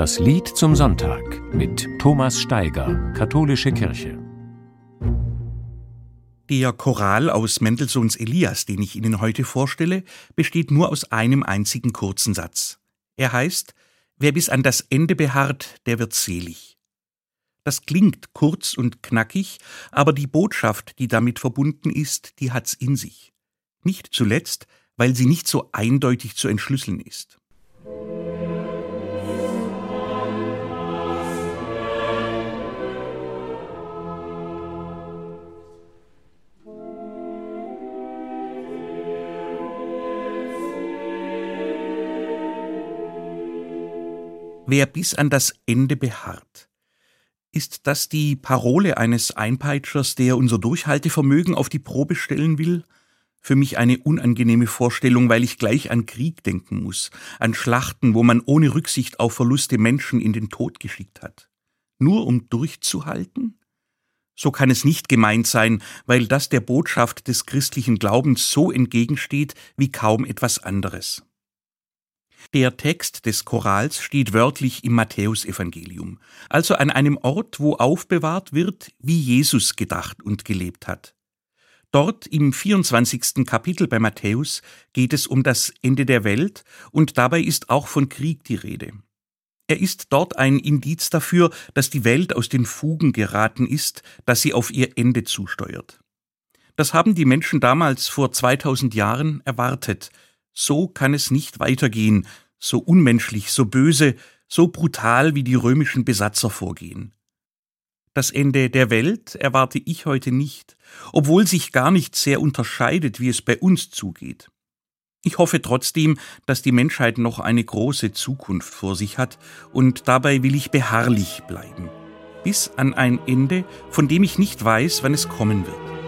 Das Lied zum Sonntag mit Thomas Steiger, Katholische Kirche. Der Choral aus Mendelssohns Elias, den ich Ihnen heute vorstelle, besteht nur aus einem einzigen kurzen Satz. Er heißt Wer bis an das Ende beharrt, der wird selig. Das klingt kurz und knackig, aber die Botschaft, die damit verbunden ist, die hat's in sich. Nicht zuletzt, weil sie nicht so eindeutig zu entschlüsseln ist. Wer bis an das Ende beharrt. Ist das die Parole eines Einpeitschers, der unser Durchhaltevermögen auf die Probe stellen will? Für mich eine unangenehme Vorstellung, weil ich gleich an Krieg denken muss, an Schlachten, wo man ohne Rücksicht auf Verluste Menschen in den Tod geschickt hat. Nur um durchzuhalten? So kann es nicht gemeint sein, weil das der Botschaft des christlichen Glaubens so entgegensteht wie kaum etwas anderes. Der Text des Chorals steht wörtlich im Matthäusevangelium, also an einem Ort, wo aufbewahrt wird, wie Jesus gedacht und gelebt hat. Dort im 24. Kapitel bei Matthäus geht es um das Ende der Welt und dabei ist auch von Krieg die Rede. Er ist dort ein Indiz dafür, dass die Welt aus den Fugen geraten ist, dass sie auf ihr Ende zusteuert. Das haben die Menschen damals vor 2000 Jahren erwartet, so kann es nicht weitergehen, so unmenschlich, so böse, so brutal wie die römischen Besatzer vorgehen. Das Ende der Welt erwarte ich heute nicht, obwohl sich gar nicht sehr unterscheidet, wie es bei uns zugeht. Ich hoffe trotzdem, dass die Menschheit noch eine große Zukunft vor sich hat, und dabei will ich beharrlich bleiben, bis an ein Ende, von dem ich nicht weiß, wann es kommen wird.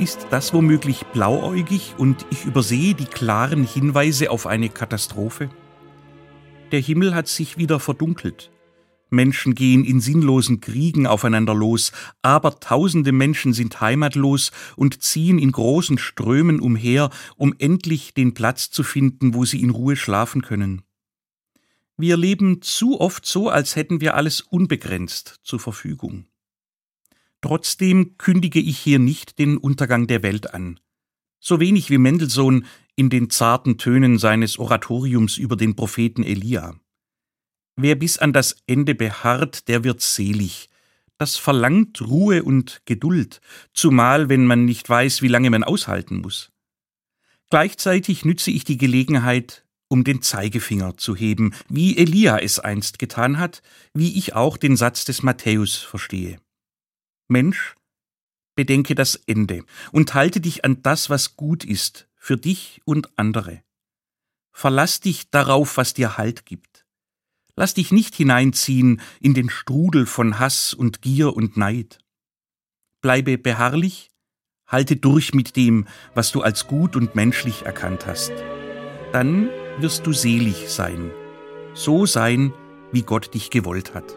Ist das womöglich blauäugig und ich übersehe die klaren Hinweise auf eine Katastrophe? Der Himmel hat sich wieder verdunkelt. Menschen gehen in sinnlosen Kriegen aufeinander los, aber tausende Menschen sind heimatlos und ziehen in großen Strömen umher, um endlich den Platz zu finden, wo sie in Ruhe schlafen können. Wir leben zu oft so, als hätten wir alles unbegrenzt zur Verfügung. Trotzdem kündige ich hier nicht den Untergang der Welt an. So wenig wie Mendelssohn in den zarten Tönen seines Oratoriums über den Propheten Elia. Wer bis an das Ende beharrt, der wird selig. Das verlangt Ruhe und Geduld, zumal wenn man nicht weiß, wie lange man aushalten muss. Gleichzeitig nütze ich die Gelegenheit, um den Zeigefinger zu heben, wie Elia es einst getan hat, wie ich auch den Satz des Matthäus verstehe. Mensch, bedenke das Ende und halte dich an das, was gut ist, für dich und andere. Verlass dich darauf, was dir Halt gibt. Lass dich nicht hineinziehen in den Strudel von Hass und Gier und Neid. Bleibe beharrlich, halte durch mit dem, was du als gut und menschlich erkannt hast. Dann wirst du selig sein, so sein, wie Gott dich gewollt hat.